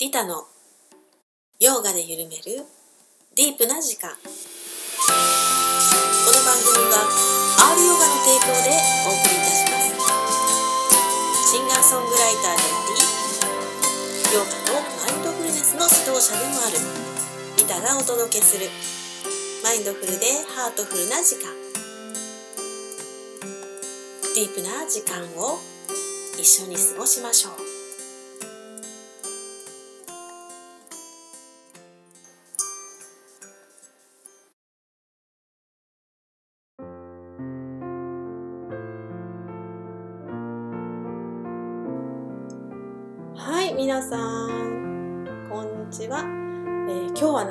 リタのヨガで緩めるディープな時間。この番組は R ヨガの提供でお送りいたします。シンガーソングライターでありヨガとマインドフルネスの指導者でもあるリタがお届けするマインドフルでハートフルな時間。ディープな時間を一緒に過ごしましょう。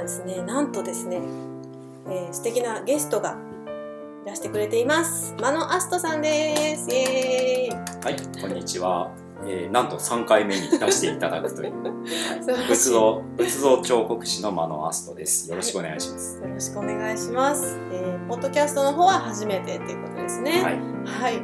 ですねなんとですね、えー素敵なゲストがいらしてくれています。マノアストさんです。イエーイ。はい、こんにちは。えー、なんと3回目に出していただくという、仏像仏像彫刻師のマノアストです。よろしくお願いします。よろしくお願いします、えーポッドキャストの方は初めてっていうことですね。はい、はい、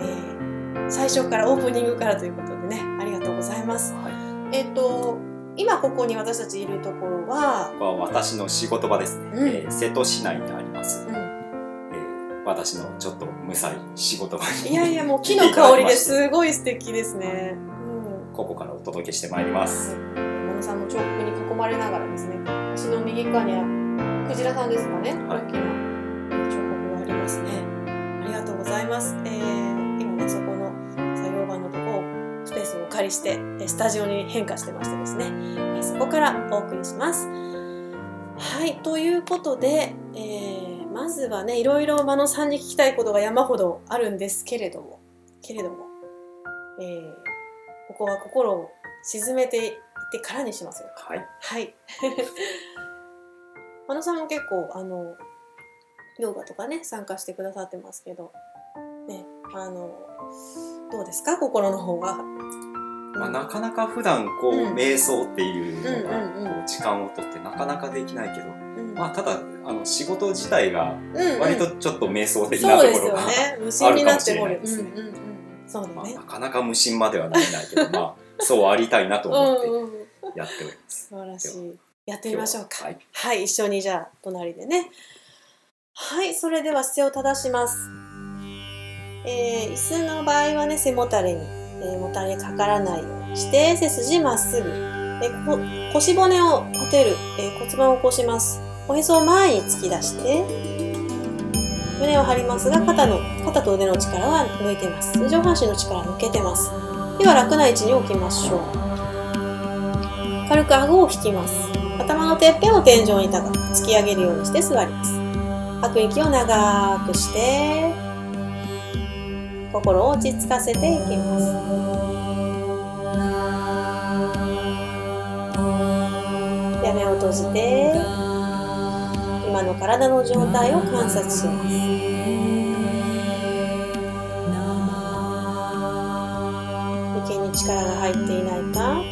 えー最初からオープニングからということでねありがとうございます。はい、えっ、と今ここに私たちいるところはここは私の仕事場ですね。うんえー瀬戸市内にあります。うんえー私のちょっと無彩仕事場にいやいやもう木の香りで すごい素敵ですね。ここからお届けしてまいりまうん。す。はい。真野さんの彫刻に囲まれながらですね、私の右側にはクジラさんですかね、はい大きなえー彫刻がありますね。ありがとうございます。えー今ねそこ借りしてえースタジオに変化してましてですね、えーそこからお送りします。はいということで、えーまずはねいろいろ真野さんに聞きたいことが山ほどあるんですけれどもけれども、えーここは心を沈めていってからにしますよ。はい、はい。真野さんも結構あのヨガとかね参加してくださってますけど、ねあのどうですか？心の方は。まあ、なかなか普段こう、うん瞑想っていうのが、うんうんうんこう時間をとってなかなかできないけど、うんまあ、ただあの仕事自体がうんうん割とちょっと瞑想的なそうですところが、よね。無心になってあるかもしれないですねうんうんうんそうだまあ、ねな。かなか無心まではなれないけど、まあ、そうありたいなと思ってうんうんうんやっております。素晴らしい。やってみましょうか。はい、はい、一緒にじゃあ隣でね。はい、それでは姿勢を正します。えー椅子の場合はね、背もたれに、えーもたれかからないようにして、背筋まっすぐ。えーこ腰骨を立てる、えー骨盤を起こします。おへそを前に突き出して、胸を張りますが、肩の、肩と腕の力は抜いてます。上半身の力抜けてます。では楽な位置に置きましょう。軽く顎を引きます。頭のてっぺんを天井に高く突き上げるようにして座ります。吐く息を長くして、心を落ち着かせていきます。で目を閉じて、今の体の状態を観察します。息に力が入っていないか、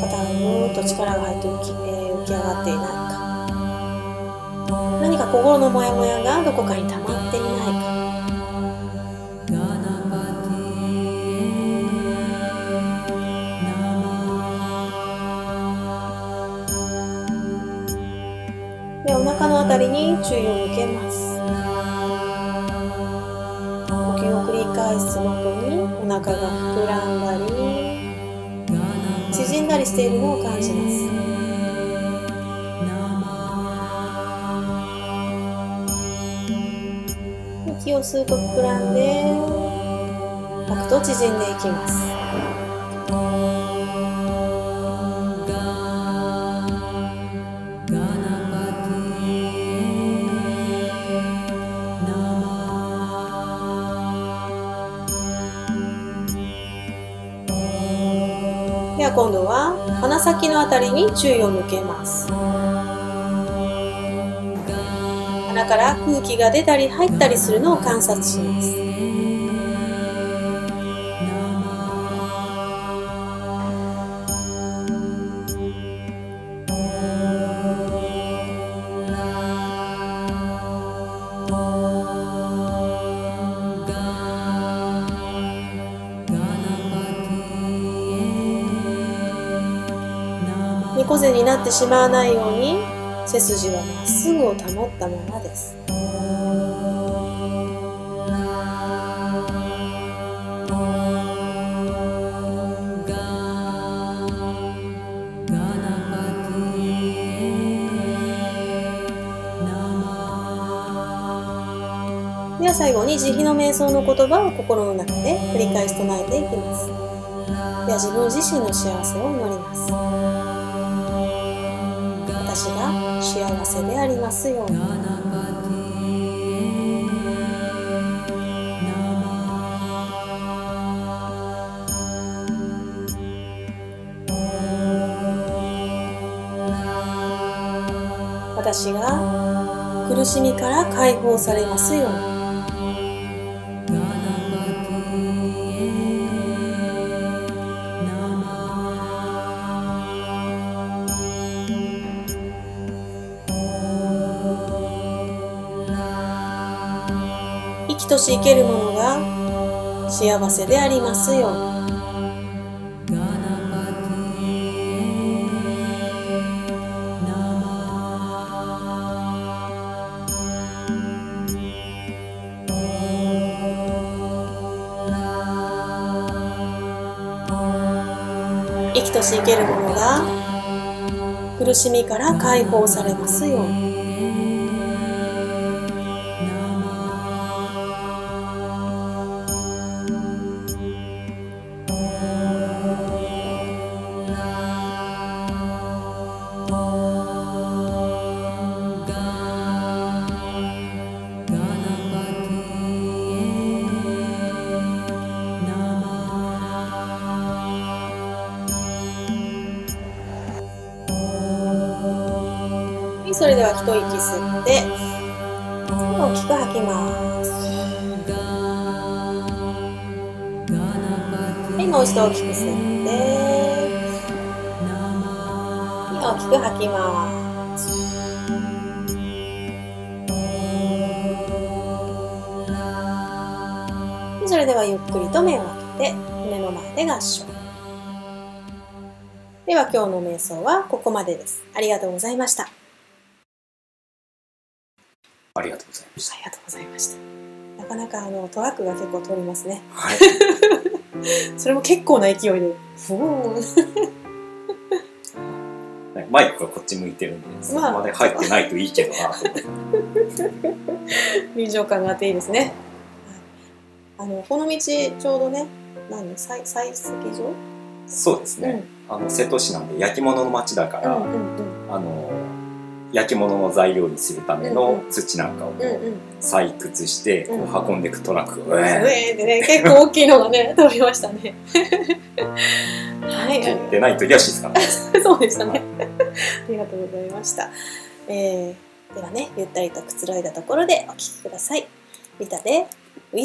肩がぐーっと力が入って浮き,、えー浮き上がっていないか何か心のモヤモヤがどこかに溜まっていないかでお腹のあたりに注意を向けます。呼吸を繰り返すごとにお腹が膨らんだり縮んだりしているのを感じます。息を吸うと膨らんで吐くと縮んでいきます。で今度は鼻先のあたりに注意を向けます。鼻から空気が出たり入ったりするのを観察します。なってしまわないように背筋はまっすぐを保ったままです。では最後に慈悲の瞑想の言葉を心の中で繰り返し唱えていきます。では自分自身の幸せを祈ります。幸せでありますように。私が苦しみから解放されますように。し生けるものが幸せでありますよ。うに生きとし生けるものが苦しみから解放されますよ。うには一息吸って大きく吐きますはいもう一度大きく吸って大きく吐きますそれではゆっくりと目を開けて胸の前で合掌では今日の瞑想はここまでです。ありがとうございました。トラックが結構通りますね。はい。それも結構な勢いで、ふーん。マイクがこっち向いてるんでそこまで入ってないといいけどなと思って。臨場感があっていいですね。はい。あのこの道ちょうどね、何採採石場？そうですね、あの瀬戸市なんで焼き物の町だから、うんうんうん。あの焼き物の材料にするためうんのうん土なんかを採掘してこう運んでいくトラックが、ううええーってね、結構大きいのがね、通りましたね。はい、ーってでないと静か そうでしたね。ありがとうございました。えー、ではね、ゆったりとくつろいだところでお聴きください。リタで、ウ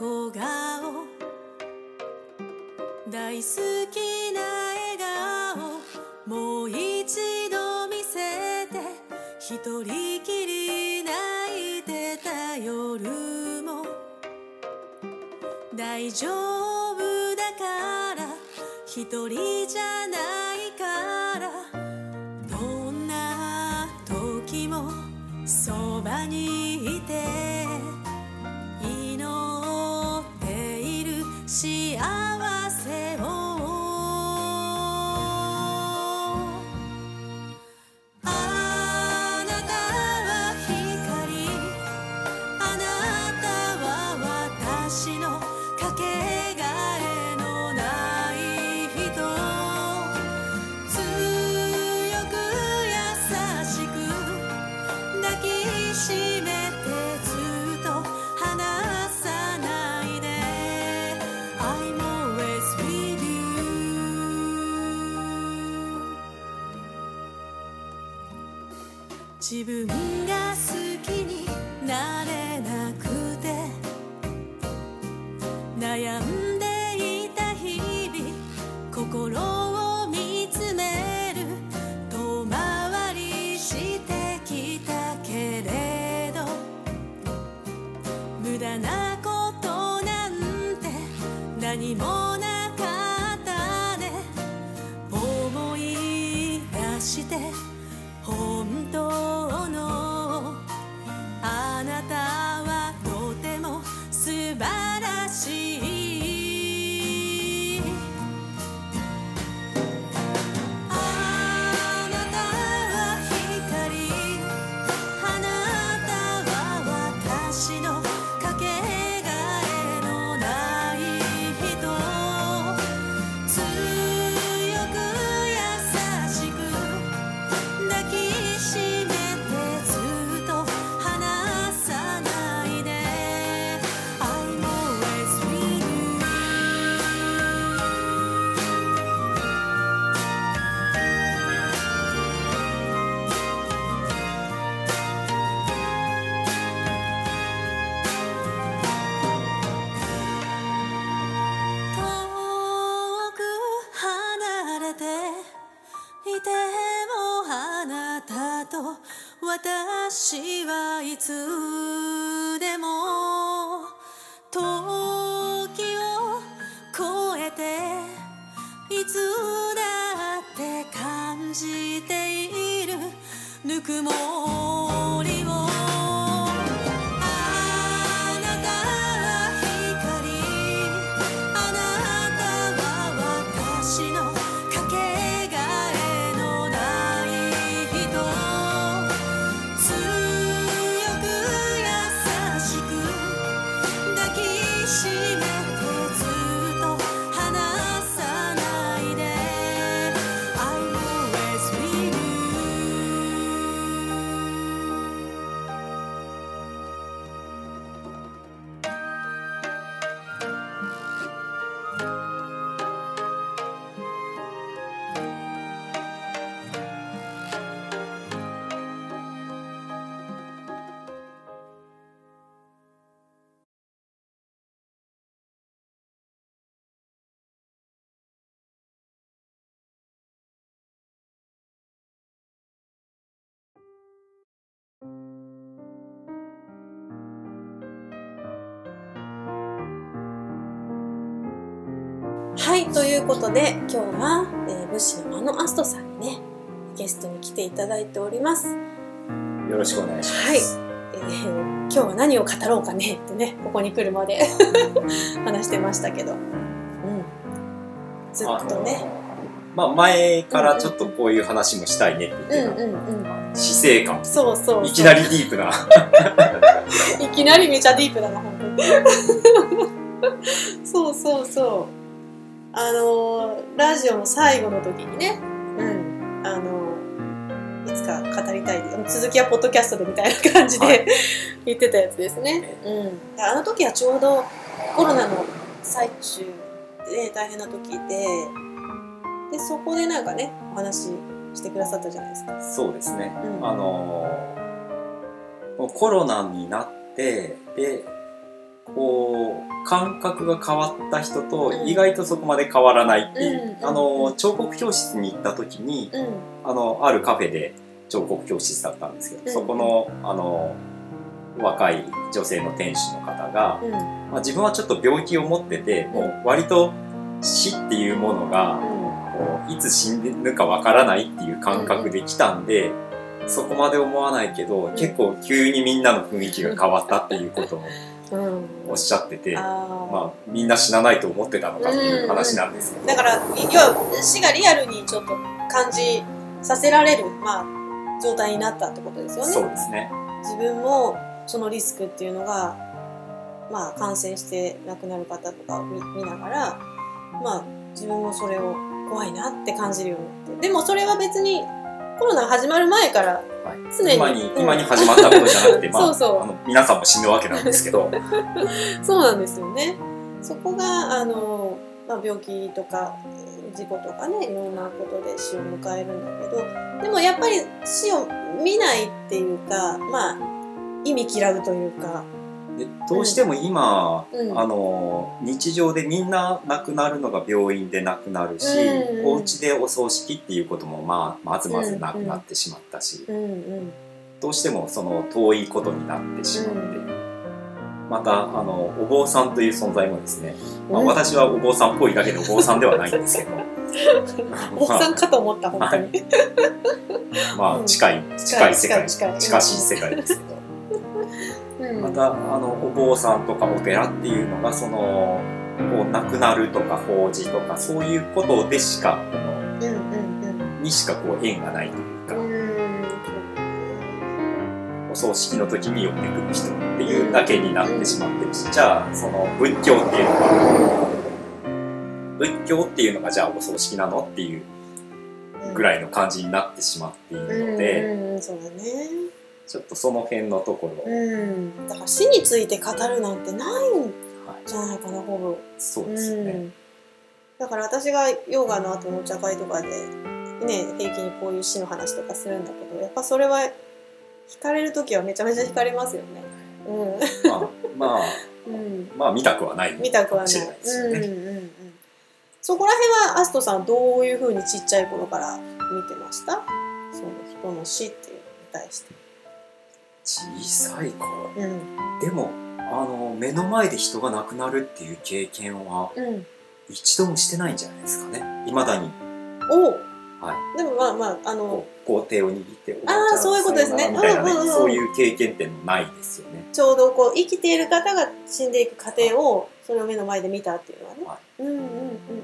の横顔大好きな笑顔もう一度見せて一人きり泣いてた夜も。大丈夫だから一人じゃないから。どんな時もそばにいて。自分はい、ということで今日は、えー、武士の間のアストさんにねゲストに来ていただいております。よろしくお願いします。はい、えー今日は何を語ろうかねってねここに来るまで 話してましたけど、うん、ずっとね、まあ前からちょっとこういう話もしたいねって言ってた、うんうんうん、死生観。そうそうそういきなりディープな。いきなりめちゃディープだな本当に そうそうそうあのーラジオの最後の時にねうん。あのーいつか語りたい続きはポッドキャストでみたいな感じで、は言ってたやつですね、うん、あの時はちょうどコロナの最中で大変な時ででそこでなんかねお話ししてくださったじゃないですか、そうですね。うん。あのーコロナになってでこう感覚が変わった人とうん。意外とそこまで変わらないっていう、うんあのー彫刻教室に行った時にうん。あのあるカフェで彫刻教室だったんですけど、うん。そこのあの若い女性の店主の方が、うん。まあ、自分はちょっと病気を持っててもう割と死っていうものがこういつ死ぬかわからないっていう感覚で来たんで、そこまで思わないけど、結構急にみんなの雰囲気が変わったっていうことをおっしゃってて、あー。まあ、みんな死なないと思ってたのかっていう話なんですけど、だから要は死がリアルにちょっと感じさせられる、まあ、状態になったってことですよそうねですね。自分もそのリスクっていうのが、まあ、感染して亡くなる方とかを見見ながら、まあ、自分もそれを怖いなって感じるようになって。でもそれは別にコロナが始まる前からはい。常に今にうん。今に始まったことじゃなくて、まあ、そうそう。あの皆さんも死ぬわけなんですけど、そうなんですよね。そこがあの、まあ、病気とかえー事故とかねいろんなことで死を迎えるんだけどでもやっぱり死を見ないっていうかまあ意味嫌うというかでどうしても今、うん。あの日常でみんな亡くなるのが病院で亡くなるし、うんお家でお葬式っていうことも、まあ、まずまずなくなってしまったし、うんうん。どうしてもその遠いことになってしまって、うん。またあのお坊さんという存在もですね、まあ、うん。私はお坊さんっぽいだけでお坊さんではないんですけど。おっさんかと思った本当に、まあ近い近い世界近しい世界ですけど。うん、またあのお坊さんとかお寺っていうのがそのこう亡くなるとか法事とかそういうことでしかこのにしかこう縁がないというか、お葬式の時に呼んでくる人っていうだけになってしまってるし、じゃあその仏教っていうのが仏教っていうのがじゃあお葬式なのっていううんぐらいの感じになってしまっているので、ちょっとその辺のところ、うん。だから死について語るなんてないんはい、じゃないかなほぼ。そうですよね。うん、だから私がヨガの後のお茶会とかでね平気にこういう死の話とかするんだけどやっぱそれは惹かれる時はめちゃめちゃ惹かれますよね。うまあまあん、うん、まあ見たくはない見たくはないかもしれないですよね。うんうんうん。そこら辺はアストさんどういうふうにちっちゃい頃から見てました？その人の死っていうのに対して小さい頃。うん。でもあの目の前で人が亡くなるっていう経験はうん。一度もしてないんじゃないですかね。いまだに。お。うはでもまあまああの。こ手を握って「おばあそういうことですね。ね、うんうんうん。そういう経験ってないですよね。ちょうどこう生きている方が死んでいく過程をそれを目の前で見たっていうのはね、はうんうんうん、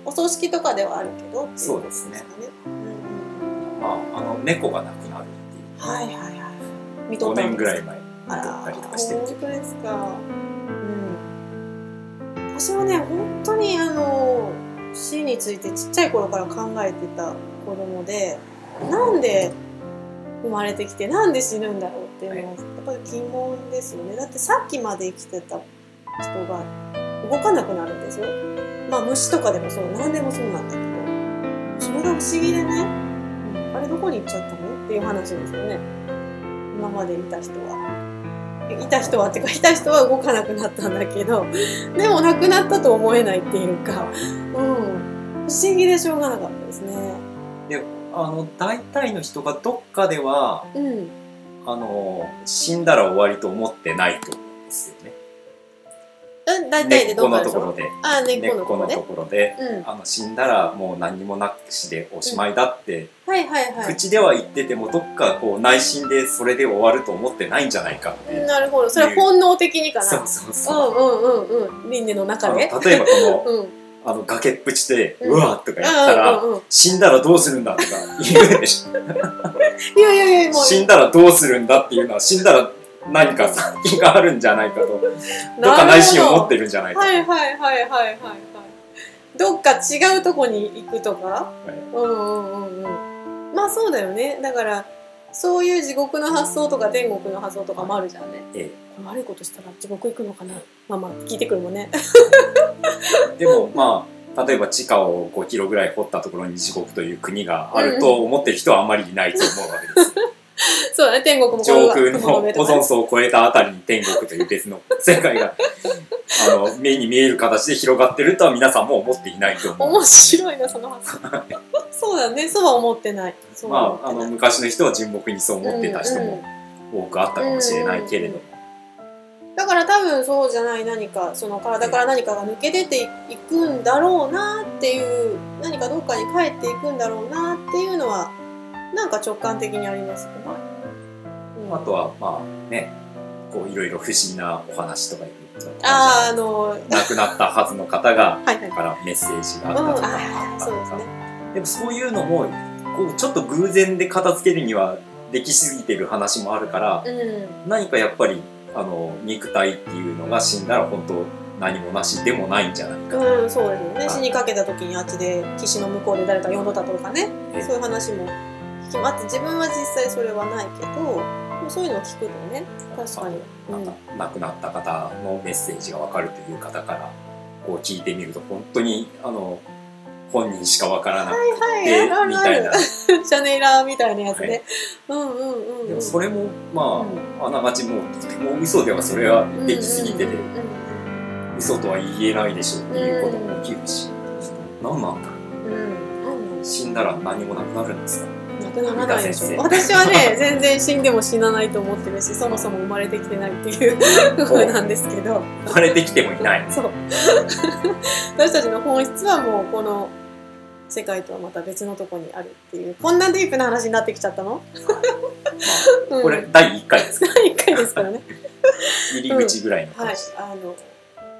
お葬式とかではあるけどっていそうですね。うんうんまああの猫が亡くなるっていう。はいはいはい見と5ったんです年ぐらい前に見あとらったりとかしてるけ本当ですか。うん。私はね本当にあの死についてちっちゃい頃から考えてた子供でなんで生まれてきてなんで死ぬんだろうっていうのはやっぱり疑問ですよね。だってさっきまで生きてた人が動かなくなるんですよ。まあ虫とかでもそう何でもそうなんだけどそれが不思議でね、うんあれどこに行っちゃったの？っていう話ですよね今までいた人は。いた人はってか いた人は動かなくなったんだけど でもなくなったと思えないっていうか、うん、不思議でしょうがなかったですね。であの大体の人がどっかではうん、あの死んだら終わりと思ってないと思うんですよねうん、大体根っこでどうかでしょのところであ根根っこのとこのと。ころでうん、あの死んだらもう何もなくしでおしまいだって、はいはいはい。口では言っててもどっかこう内心でそれで終わると思ってないんじゃないかって、なるほど。それは本能的にかな？そうそうそう、うんうんうんうん。輪廻のあ中で？の例えばこの うん。あの崖っぷちで「うんうわ!」とかやったら、うんうんうん。死んだらどうするんだとか言うでしょ いやいやいやもう。死んだらどうするんだっていうのは死んだら何か先があるんじゃないかと どっか内心思ってるんじゃないかと、はいはいはいはいはいはい。どっか違うとこに行くとか？うんうんうんうん。まあそうだよね。だからそういう地獄の発想とか天国の発想とかもあるじゃんね。え悪いことしたら地獄行くのかな？まあまあ聞いてくるもんね。え でもまあ例えば地下を5キロぐらい掘ったところに地獄という国があると思ってる人はあんまりいないと思うわけですよ そうだね。天国も上空の雲上とかね。オゾン層を越えたあたりに天国という別の 世界があの目に見える形で広がってるとは皆さんも思っていないと思う。面白いなその発想。そうだねそうは思ってない。まあ、あの昔の人は純朴にそう思ってた人も多くあったかもしれないけれど。も、だから多分そうじゃない何かその体から何かが抜け出ていくんだろうなっていう何かどっかに帰っていくんだろうなっていうのはなんか直感的にありますよね、うんあとはまあねこういろいろ不思議なお話とかあーあの亡くなったはずの方がはいはい。からメッセージがうんあったとか。そうですね。でもそういうのもこうちょっと偶然で片付けるにはできすぎてる話もあるからうん。何かやっぱりあの肉体っていうのが死んだら本当何もなしでもないんじゃないか、うん、そうですよね。はい。死にかけた時にあっちで岸の向こうで誰か呼んどったとかね。え。そういう話も聞きます自分は実際それはないけどそういうのを聞くとね。確かに、なんか亡くなった方のメッセージが分かるという方からこう聞いてみると本当にあの本人しかわからなくはいはいみたいな。シャネラーみたいなやつね、うんうんうんうん。でもそれもまあ、あながちもうとても嘘ではそれはできすぎてて、うん。うんうん嘘とは言えないでしょっていうことも起きるし、何なんだろう。んうん。死んだら何もなくなるんですか？なくならないでしょ。三田私はね全然死んでも死なないと思ってるしそもそも生まれてきてないっていう 風なんですけど。生まれてきてもいない。そう。私たちの本質はもうこの世界とはまた別のとこにあるっていう。こんなディープな話になってきちゃったの、うん、これ第1回ですか？第1回ですからね。入り口ぐらいのはい。感じ、あの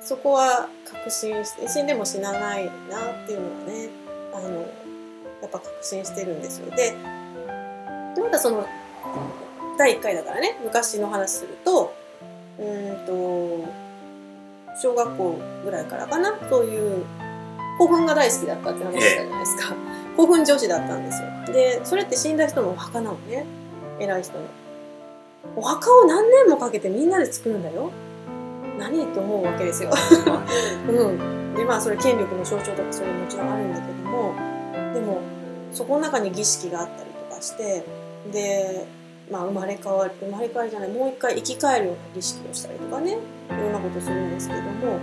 そこは確信して死んでも死なないなっていうのはねあのやっぱ確信してるんですよ。ででまたその第1回だからね昔の話するとうーんと小学校ぐらいからかなそういう古墳が大好きだったって話したじゃないですか、古墳女子だったんですよ。でそれって死んだ人のお墓なのね。偉い人の。お墓を何年もかけてみんなで作るんだよ。何と思うわけですよ。うん、でまあそれ権力の象徴とかそれもちろんあるんだけども。でもそこの中に儀式があったりとかしてで、まあ、生まれ変わり生まれ変わりじゃないもう一回生き返るような儀式をしたりとかねいろんなことするんですけども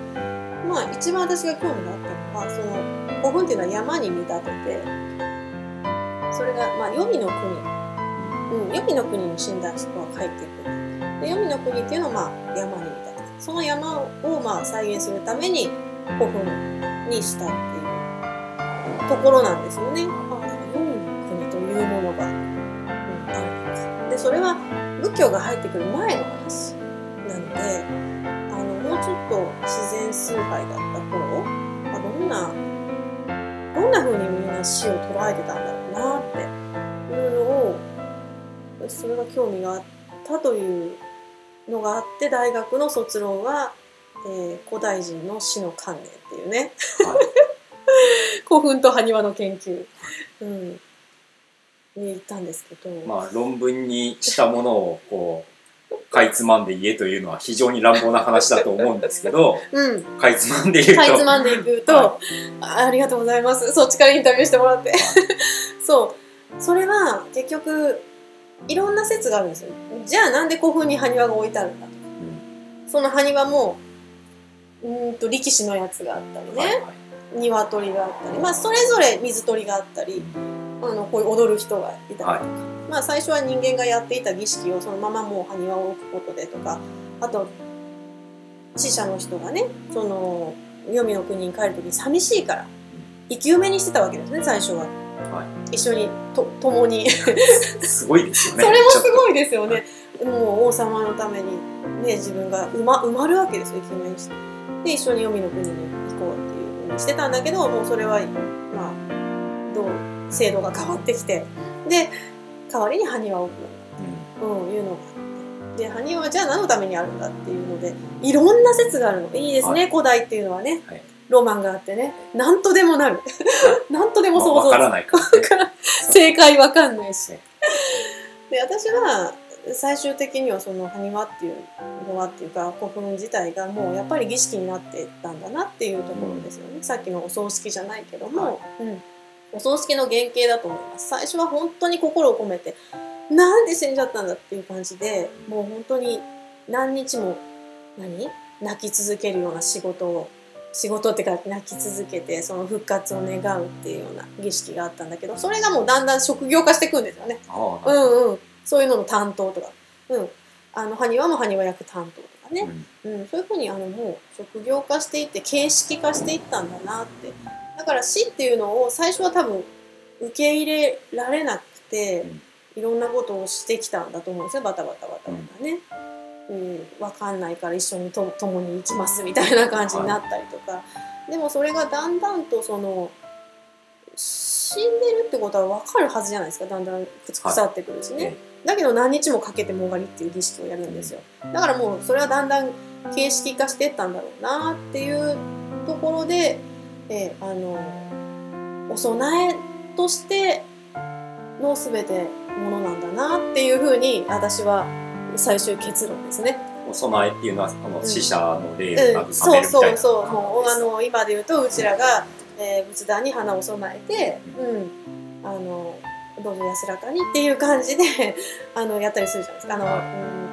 まあ一番私が興味があったのはその古墳っていうのは山に見立ててそれがまあ黄泉の国、うん、黄泉の国に死んだ人は帰ってくるで黄泉の国っていうのはまあ山に見立ててその山をまあ再現するために古墳にしたっていうところなんですよね。いうものが、うん、あるんです。でそれは仏教が入ってくる前の話なのであのもうちょっと自然崇拝だった頃、まあ、どんなどんな風にみんな死を捉えてたんだろうなっていうのをそれが興味があったというのがあって大学の卒論は、えー古代人の死の観念っていうね。はい。古墳と埴輪の研究、うん、に行ったんですけど、まあ論文にしたものをこうかいつまんで言えというのは非常に乱暴な話だと思うんですけどうん、かいつまんで言うと。かいつまんでいくと、はあありがとうございます。そっちからインタビューしてもらって。そう。それは結局いろんな説があるんですよ。じゃあなんで古墳に埴輪が置いてあるんだと。その埴輪もうーんと力士のやつがあったりね、はいはい。鶏があったり、まあ、それぞれ水鳥があったりあのこういう踊る人がいたりとか、はい。まあ、最初は人間がやっていた儀式をそのままもう埴輪を置くことでとかあと死者の人がねその黄泉の国に帰る時に寂しいから生き埋めにしてたわけですね最初は。は一緒にと共に。すごいですよね。それもすいごいですよね。もう王様のために、ね、自分が埋ま埋まるわけですよ、生き埋めにして。で、一緒に黄泉の国に行こうっていうふうにしてたんだけど、もうそれは、まあ、どう、制度が変わってきて、で、代わりに埴輪を置く。ようになった、うん、いうのがあって。で、埴輪はじゃあ何のためにあるんだっていうので、いろんな説があるの。いいですね、はい。古代っていうのはね。はい。ロマンがあってね、なんとでもなる。なんとでもまあ想像わからないからね。正解わかんないし。で私は最終的にはその埴輪っていうのはっていうか古墳自体がもうやっぱり儀式になっていったんだなっていうところですよね、さっきのお葬式じゃないけども、うん、お葬式の原型だと思います。最初は本当に心を込めてなんで死んじゃったんだっていう感じでもう本当に何日も何？泣き続けるような仕事を仕事ってか泣き続けてその復活を願うっていうような儀式があったんだけどそれがもうだんだん職業化していくんですよね。うんうん、そういうのの担当とか、うん、あの埴輪も埴輪役担当とかね、うんうん、そういうふうにあのもう職業化していって形式化していったんだなってだから死っていうのを最初は多分受け入れられなくて、いろんなことをしてきたんだと思うんですよバタバタバタバタね。うん、分かんないから一緒にと共に行きますみたいな感じになったりとか、でもそれがだんだんとその死んでるってことは分かるはずじゃないですか。だんだん腐ってくるしね、はい。だけど何日もかけてもがりっていう儀式をやるんですよ。だからもうそれはだんだん形式化していったんだろうなっていうところで、えーあのお供えとしての全てものなんだなっていうふうに私は最終結論ですね。お供えっていうのはあのうん死者の霊をそうめるみたいな。そうそうもうあ感の今で言うとうちらがえー仏壇に花を供えて、うん、あのどうぞ安らかにっていう感じで あのやったりするじゃないですか。あのうん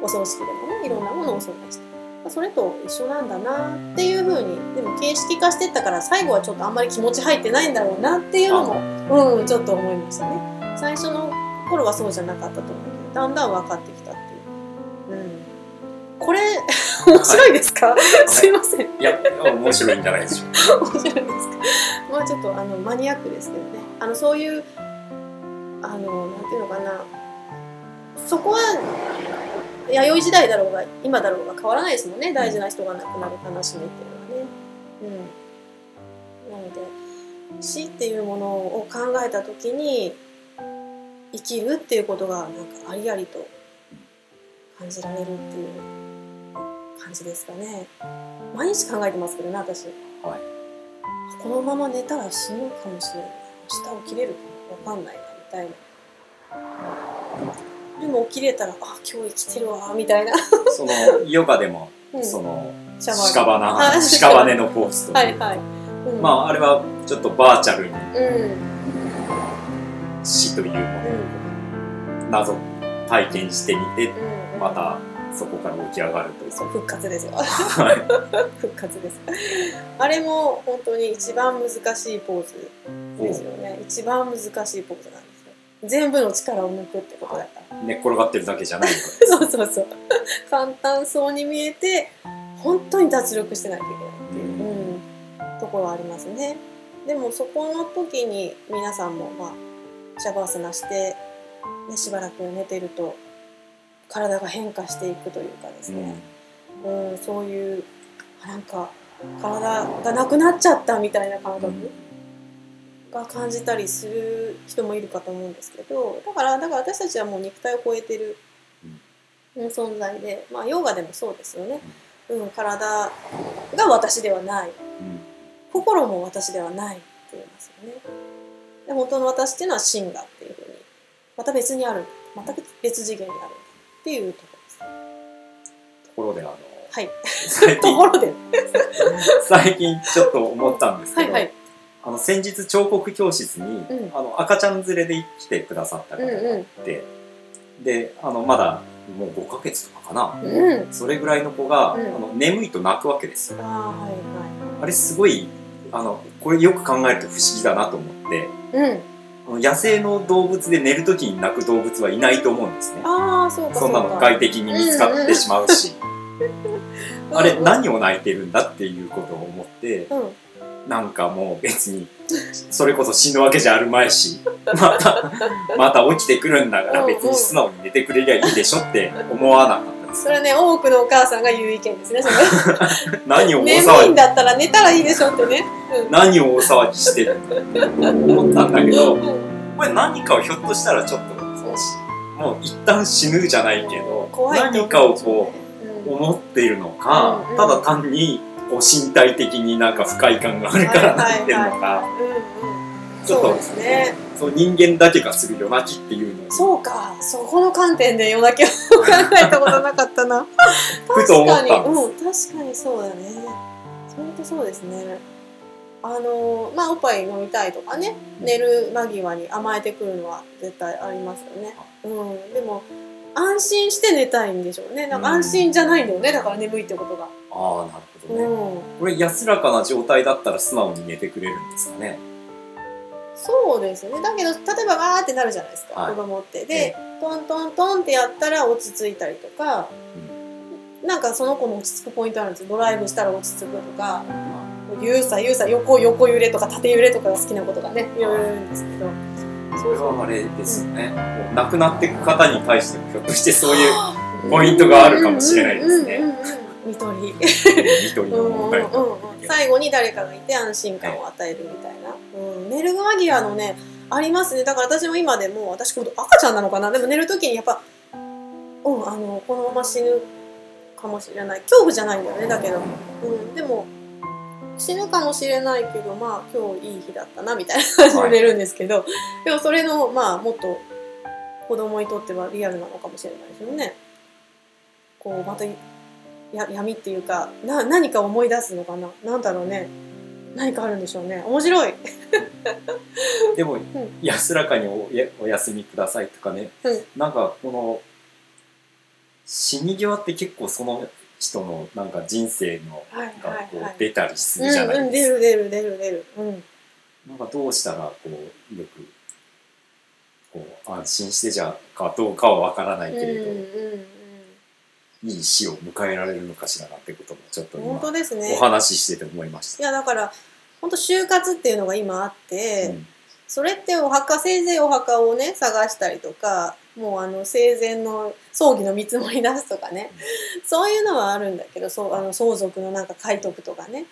とお葬式でもねいろんなものをお供えしてそれと一緒なんだなっていう風にでも形式化してったから最後はちょっとあんまり気持ち入ってないんだろうなっていうのも、うん、ちょっと思いましたね。最初の頃はそうじゃなかったと思うけどだんだん分かってきたっていう、うん、これ 面白いですか？すいません。いや面白いんじゃないでしょう。か 面白いですか？まあちょっとあのマニアックですけどね。あのそういうあのなんていうのかな。そこは弥生時代だろうが今だろうが変わらないですもんね。大事な人が亡くなる悲しみっていうのはね。うん。なので死っていうものを考えた時に生きるっていうことがなんかありありと感じられるっていう感じですかね。毎日考えてますけどね私。はいこのまま寝たら死ぬかもしれない明日起きれるかわかんないなみたいなでも起きれたらあ今日生きてるわみたいな、そのヨガでもうん、その屍あ屍のポーズとはいはい、うん、まああれはちょっとバーチャルにうん死というものうを謎体験してみてんうん。またそこから起き上がるという。そう復活ですよ。はい。復活です。あれも本当に一番難しいポーズですよね。一番難しいポーズなんですよ全部の力を抜くってことだから寝っ転がってるだけじゃないそうそうそう。簡単そうに見えて本当に脱力してないといけないっていう、うん、ところはありますね。でもそこの時に皆さんもまあシャバーサナして、ね、しばらく寝てると体が変化していくというかですね、うん。そういうあなんか体がなくなっちゃったみたいな感覚が感じたりする人もいるかと思うんですけどだからだから私たちはもう肉体を超えてる、うん。存在で、まあ、ヨガでもそうですよね、うん、体が私ではない。うん。心も私ではないって言いますよね。で本当の私っていうのは真がっていうふうにまた別にある。全く別次元にあるっていうところです。ところであのはい。ところで。最近ちょっと思ったんですけど、はいはいあの先日彫刻教室に、うん。あの赤ちゃん連れで来てくださった方がいて、であのまだもう5ヶ月とかかな、うん。それぐらいの子が、うん。あの眠いと泣くわけですよ。ああはいあれすごいあのこれよく考えると不思議だなと思って。はいうん。あの野生の動物で寝る時に泣く動物はいないと思うんですね。ああそうかそんなの外敵に見つかってしまうし、あれ何を泣いてるんだっていうことを思ってうんなんかもう別にそれこそ死ぬわけじゃあるまいしまたまた起きてくるんだから別に素直に寝てくれりゃいいでしょって思わなかったです。それはね多くのお母さんが言う意見ですねそれ。何を大眠い騒ぎんだったら寝たらいいでしょってね。何を大騒ぎしてるって。思ったんだけどうん、うんこれ何かをひょっとしたらちょっともう一旦死ぬじゃないけど何かをこうう思っているのか、うんうん。ただ単にこう身体的になんか不快感があるから泣いてるのか、うんうん。ちょっとそうですね。そう人間だけがする夜泣きっていうの。をそうか。そこの観点で夜泣きを考えたことなかったな。確かに、うん、確かにそうだね。本当そうですね。あのまあおっぱい飲みたいとかね。寝る間際に甘えてくるのは絶対ありますよね。うん。でも安心して寝たいんでしょうね。なんか安心じゃないんだよねだから眠いってことが。ああなるほどね、うんこれ安らかな状態だったら素直に寝てくれるんですかね。そうですね。だけど例えばわーってなるじゃないですか、はい。子供って。で、トントントンってやったら落ち着いたりとか、なんかその子の落ち着くポイントあるんですよ。ドライブしたら落ち着くとかゆうさゆうさ横横揺れとか縦揺れとかが好きなことがねい。ろいろいるんですけどそれはあれですよね、もう亡くなっていく方に対してもひょっとしてそういうポイントがあるかもしれないですね。見取り。最後に誰かがいて安心感を与えるみたいな、うん、寝る間際のねありますね。だから私も今でも私今度赤ちゃんなのかな。でも寝る時にやっぱ、うん、あのこのまま死ぬかもしれない。恐怖じゃないんだよねだけど、うん、でも死ぬかもしれないけどまあ今日いい日だったなみたいな感じで寝るんですけど、でもそれのまあもっと子供にとってはリアルなのかもしれないですよね。こうまたや闇っていうかな何か思い出すのかな？なんだろうね、何かあるんでしょうね。面白い。でも、安らかにおやお休みくださいとかね、うん。なんかこの死に際って結構その人のなんか人生のはいがこはいうはい。出たりすうんるじゃなうん出いですか。る出る出る出る。うん。なんかどうしたらこうよくこう安心してじゃかどうかはわからないけれど、うんうんいい死を迎えられるのかしらなってこともちょっと本当ですね。お話ししてて思いましいた。やだから本当就活っていうのが今あって、うんそれってお墓せいぜいお墓をね探したりとかもうあの生前の葬儀の見積もり出すとかね、そういうのはあるんだけどそうあの相続のなんか書いとくとかね。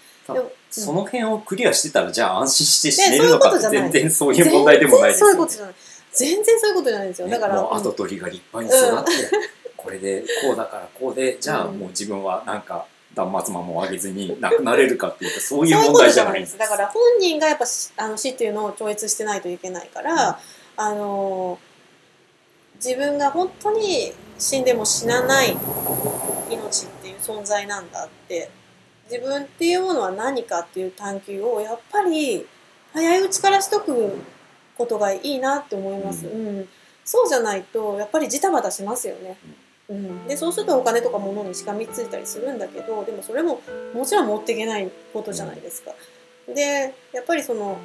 その辺をクリアしてたらじゃあ安心して死ねねるのかって全然そういう問題でもないですよね。全然そういうこと。じゃない。全然そういうことじゃないんですよ、ねだからもう後取りが立派に育って、これでこうだからこうでじゃあうん。もう自分はなんか断末魔もあげずに亡くなれるかっていうとそういう問題じゃないです。だから本人がやっぱしあの死っていうのを超越してないといけないから、あの自分が本当に死んでも死なない命っていう存在なんだって自分っていうものは何かっていう探求をやっぱり早いうちからしとくことがいいなって思います、ううん。そうじゃないとやっぱりジタバタしますよね、うん、でそうするとお金とか物にしかみついたりするんだけどでもそれももちろん持っていけないことじゃないですか。でやっぱりその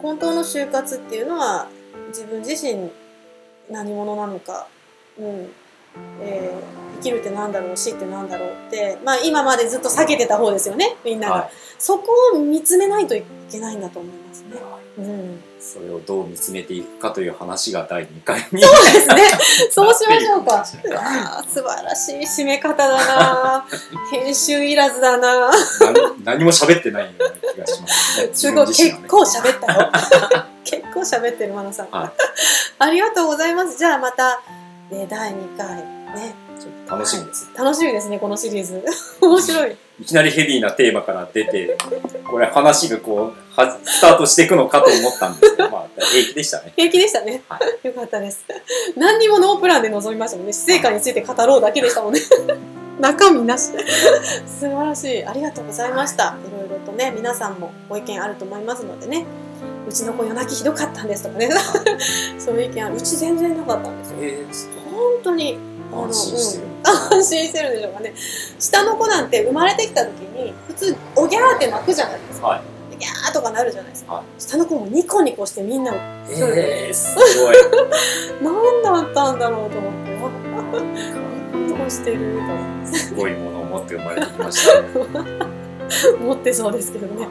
本当の就活っていうのは自分自身何者なのか、うん。えー生きるってなんだろう死ってなんだろうって、まあ、今までずっと避けてた方ですよねみんなが、はそこを見つめないといけないんだと思いますね。うん、それをどう見つめていくかという話が第2回にそうですね そうしましょうかうわー素晴らしい締め方だな 編集いらずだな何何も喋ってないような気がしますね。すごい、結構喋ったよ。結構喋ってる、マナさん。はいありがとうございます。じゃあまた、ね、第2回、ね。ちょっと楽しみです。楽しみですね、このシリーズ。面白い。いきなりヘビーなテーマから出て、これ話がこう、はスタートしていくのかと思ったんですけど、まあ、平気でしたね。平気でしたね。はよかったです。何にもノープランで臨みましたもんね。死生観について語ろうだけでしたもんね。中身なし。素晴らしい。ありがとうございました。いろいろとね、皆さんもご意見あると思いますのでね。うちの子夜泣きひどかったんですとかね。そういう意見ある。うち全然なかったんですよ。え本当に。安心してる。うん安心してるんでしょうかね。下の子なんて生まれてきた時に、普通、おぎゃーって泣くじゃないですか。はい。ギャーとかなるじゃないですか。はい下の子もニコニコしてみんなをえー、すごい。何だったんだろうと思って、ニコニコしてるとすごいものを持って生まれてきましたね。持ってそうですけどね。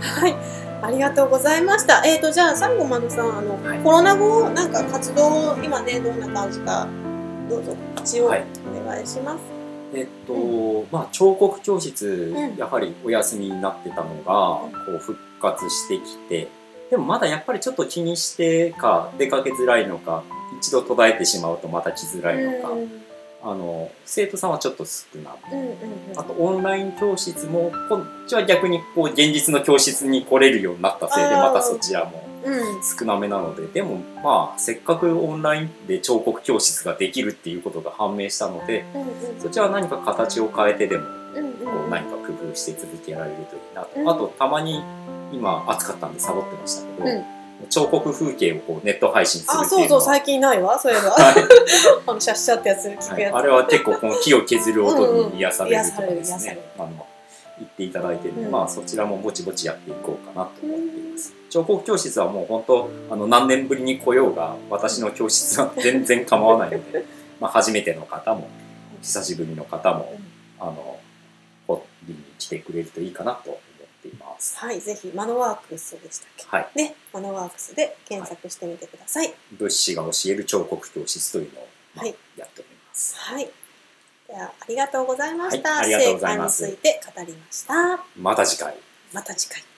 はい。ありがとうございました。えっ、と、じゃあ、最後、マ野さん、あの、はいコロナ後、なんか活動、今ね、どんな感じか、どうぞ、一応、はい。お願いします。えっと、まあ、彫刻教室、ん。やはりお休みになってたのが、こう復活してきて、でもまだやっぱりちょっと気にしてか出かけづらいのか、一度途絶えてしまうとまた来づらいのか、うん。あの、生徒さんはちょっと少なめ。うんうんうん。あとオンライン教室もこっちは逆にこう現実の教室に来れるようになったせいでまたそちらもうん少なめなので。でもまあせっかくオンラインで彫刻教室ができるっていうことが判明したのでうんそちらは何か形を変えてでもうんうん。こう何か工夫して続けられるといいな。と、うん。あとたまに今暑かったんでサボってましたけど、うん。彫刻風景をこうネット配信するあ、っていうのはそうそう、最近ないわ、そういえば。はい。あの、シャッシャってやつ、聞くやつ。はい。あれは結構この木を削る音に癒されるとかうんうんですね癒される、あの言っていただいてまあそちらもぼちぼちやっていこうかなと思っています。彫刻教室はもう本当あの何年ぶりに来ようが私の教室は全然構わないので、まあ初めての方も久しぶりの方もあのホリに来てくれるといいかなと思っています。はい、ぜひ、マノワークスでしたっけ？はい、ね、マノワークスで検索してみてください。物資が教える彫刻教室というのを、まあはいやっております。はい。では、ありがとうございました。はいありがとうございます成果について語りました。また次回。また次回。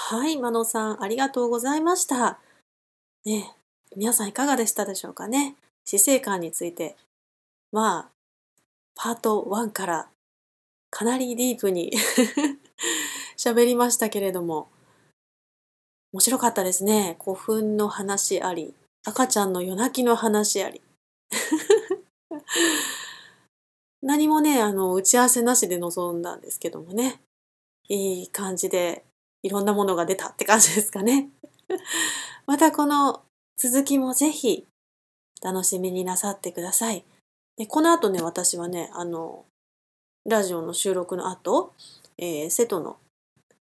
はい、マノさん、ありがとうございました。ね、皆さんいかがでしたでしょうかね。死生観について、まあ、パート1からかなりディープに 喋りましたけれども、面白かったですね。古墳の話あり、赤ちゃんの夜泣きの話あり。何もね、あの、打ち合わせなしで臨んだんですけどもね、いい感じでいろんなものが出たって感じですかね。またこの続きもぜひ楽しみになさってください。でこの後ね、私はね、あの、ラジオの収録の後、えー、瀬戸の、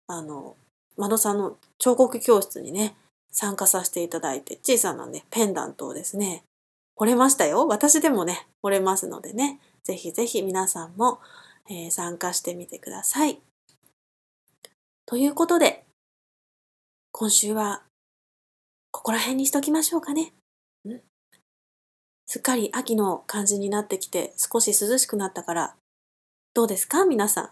あの、マドさんの彫刻教室にね、参加させていただいて、小さなね、ペンダントをですね、掘れましたよ。私でもね、掘れますのでね、ぜひぜひ皆さんも、えー、参加してみてください。ということで、今週はここら辺にしときましょうかね。すっかり秋の感じになってきて少し涼しくなったからどうですか？皆さん。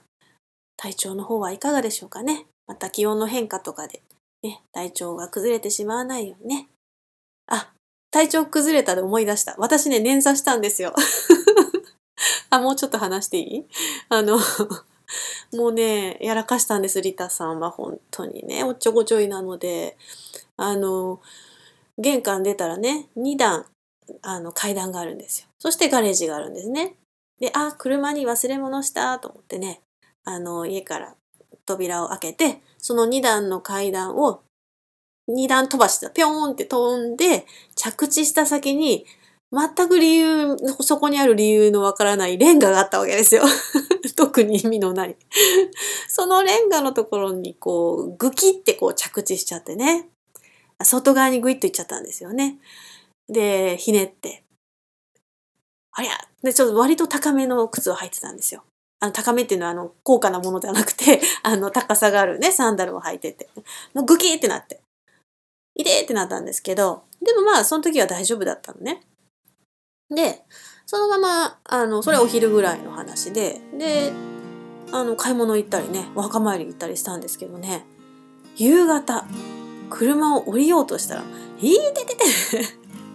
体調の方はいかがでしょうかね？また気温の変化とかで、ね、体調が崩れてしまわないようにね。あ、体調崩れたで思い出した。私ね、捻挫したんですよ。あ、もうちょっと話していい？あの もうね、やらかしたんです、リタさんは本当にね、おっちょこちょいなので、あの、玄関出たらね、2段、あの、階段があるんですよ。そしてガレージがあるんですね。で、あ、車に忘れ物したと思ってね、あの、家から扉を開けて、その2段の階段を2段飛ばした、ぴょーんって飛んで、着地した先に、全く理由、そこにある理由のわからないレンガがあったわけですよ。特に意味のない。そのレンガのところにこう、ぐきってこう着地しちゃってね。外側にグイッといっちゃったんですよね。で、ひねって。ありゃで、ちょっと割と高めの靴を履いてたんですよ。あの、高めっていうのは、あの、高価なものではなくて、あの、高さがあるね、サンダルを履いてて。もうグキーってなって。いでーってなったんですけど、でもまあ、その時は大丈夫だったのね。で、そのまま、あの、それお昼ぐらいの話で、で、あの、買い物行ったりね、お墓参り行ったりしたんですけどね、夕方、車を降りようとしたら、いててて、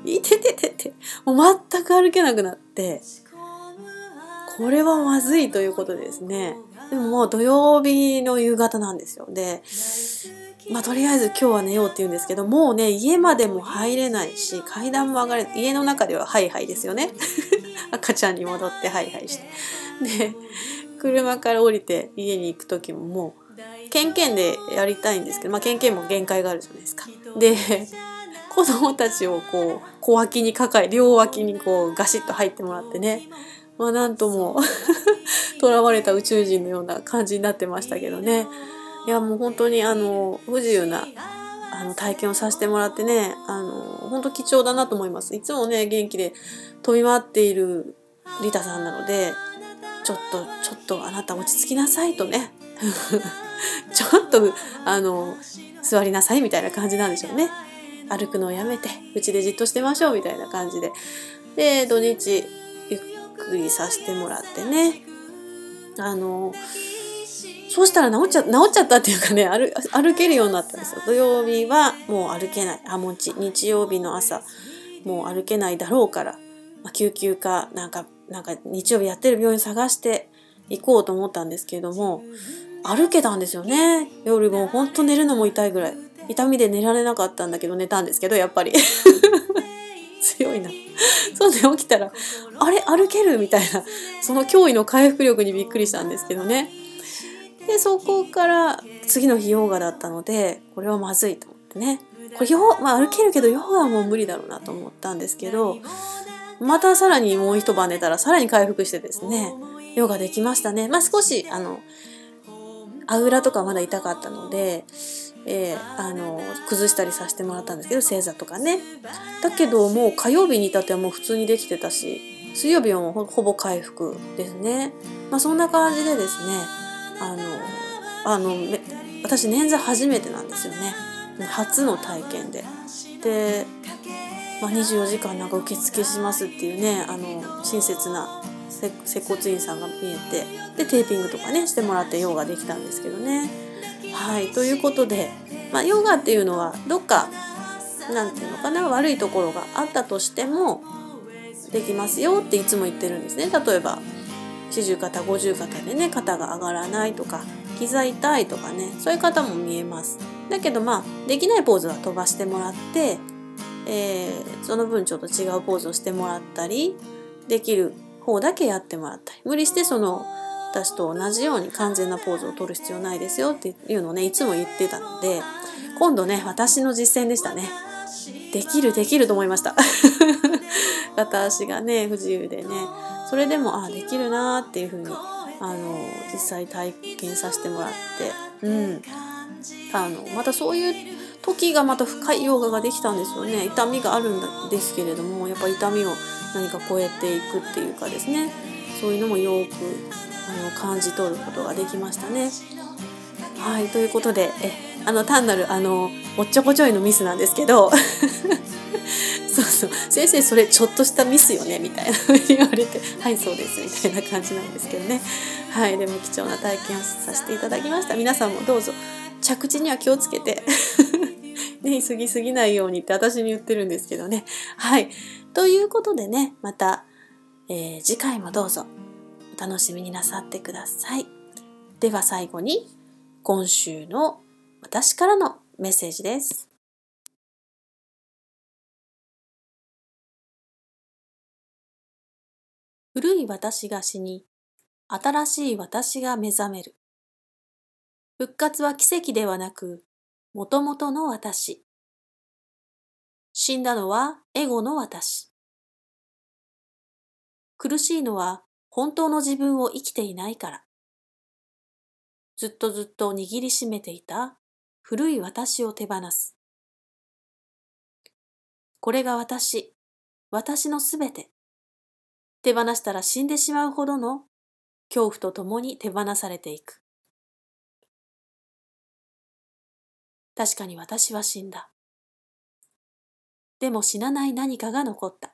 いてててて、もう全く歩けなくなって、これはまずいということでですね、でももう土曜日の夕方なんですよ。で、まあとりあえず今日は寝ようって言うんですけど、もうね、家までも入れないし、階段も上がれ、家の中ではハイハイですよね。赤ちゃんに戻ってハイハイして。で、車から降りて家に行く時ももう、ケンケンでやりたいんですけど、まあケンケンも限界があるじゃないですか。で、子供たちをこう、小脇に抱え、両脇にこうガシッと入ってもらってね、まあなんとも 囚われた宇宙人のような感じになってましたけどね。いやもう本当にあの不自由なあの体験をさせてもらってねあの本当貴重だなと思います。いつもね元気で飛び回っているリタさんなのでちょっとちょっとあなた落ち着きなさいとね。ちょっとあの座りなさいみたいな感じなんでしょうね。歩くのをやめてうちでじっとしてましょうみたいな感じで。で土日ゆっくりさせてもらってね。あのそうしたら治っちゃ、治っちゃったっていうかね、歩歩けるようになったんですよ。土曜日はもう歩けない。あ、もち、日曜日の朝、もう歩けないだろうから、まあ、救急か、なんか、なんか日曜日やってる病院探して行こうと思ったんですけれども、歩けたんですよね。夜もうほんと寝るのも痛いぐらい。痛みで寝られなかったんだけど寝たんですけど、やっぱり。強いな。そうで起きたら、あれ？歩ける？みたいな、その驚異の回復力にびっくりしたんですけどね。でそこから次の日ヨガだったのでこれはまずいと思ってね。これヨまあ、歩けるけどヨガはもう無理だろうなと思ったんですけどまたさらにもう一晩寝たらさらに回復してですねヨガできましたね。まあ少しあのあぐらとかまだ痛かったので、えー、あの崩したりさせてもらったんですけど正座とかね。だけどもう火曜日に至ってはもう普通にできてたし水曜日はもうほぼ回復ですね。まあそんな感じでですねあのあの私捻挫初めてなんですよね。初の体験で。で、まあ、24時間なんか受付しますっていうねあの親切な接骨院さんが見えて。でテーピングとかねしてもらってヨガできたんですけどね。はいということで、まあ、ヨガっていうのはどっか何て言うのかな悪いところがあったとしてもできますよっていつも言ってるんですね。例えば四十肩五十肩でね肩が上がらないとか膝痛いとかねそういう方も見えます。だけどまあできないポーズは飛ばしてもらって、えー、その分ちょっと違うポーズをしてもらったりできる方だけやってもらったり。無理してその私と同じように完全なポーズを取る必要ないですよっていうのをねいつも言ってたので今度ね私の実践でしたね。できるできると思いました。私がね不自由でね。それでもあできるなっていうふうにあの実際体験させてもらってうん。あのまたそういう時がまた深いヨガができたんですよね。痛みがあるんですけれどもやっぱ痛みを何か超えていくっていうかですね。そういうのもよくあの感じ取ることができましたね。はいということでえあの単なるあのおっちょこちょいのミスなんですけど。先生それちょっとしたミスよねみたいなふうに言われてはいそうですみたいな感じなんですけどねはいでも貴重な体験をさせていただきました皆さんもどうぞ着地には気をつけて ね急ぎすぎないようにって私に言ってるんですけどねはいということでねまた、えー、次回もどうぞお楽しみになさってください。では最後に今週の私からのメッセージです。古い私が死に、新しい私が目覚める。復活は奇跡ではなく、もともとの私。死んだのはエゴの私。苦しいのは本当の自分を生きていないから。ずっとずっと握りしめていた古い私を手放す。これが私、私のすべて。手放したら死んでしまうほどの恐怖とともに手放されていく。確かに私は死んだ。でも死なない何かが残った。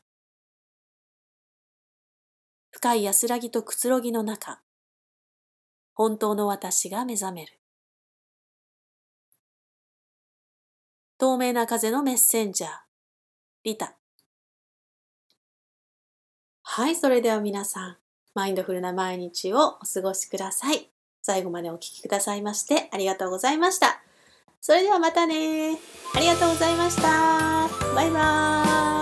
深い安らぎとくつろぎの中、本当の私が目覚める。透明な風のメッセンジャー、リタ。はい、それでは皆さん、マインドフルな毎日をお過ごしください。最後までお聴きくださいましてありがとうございました。それではまたね。ありがとうございました。バイバーイ。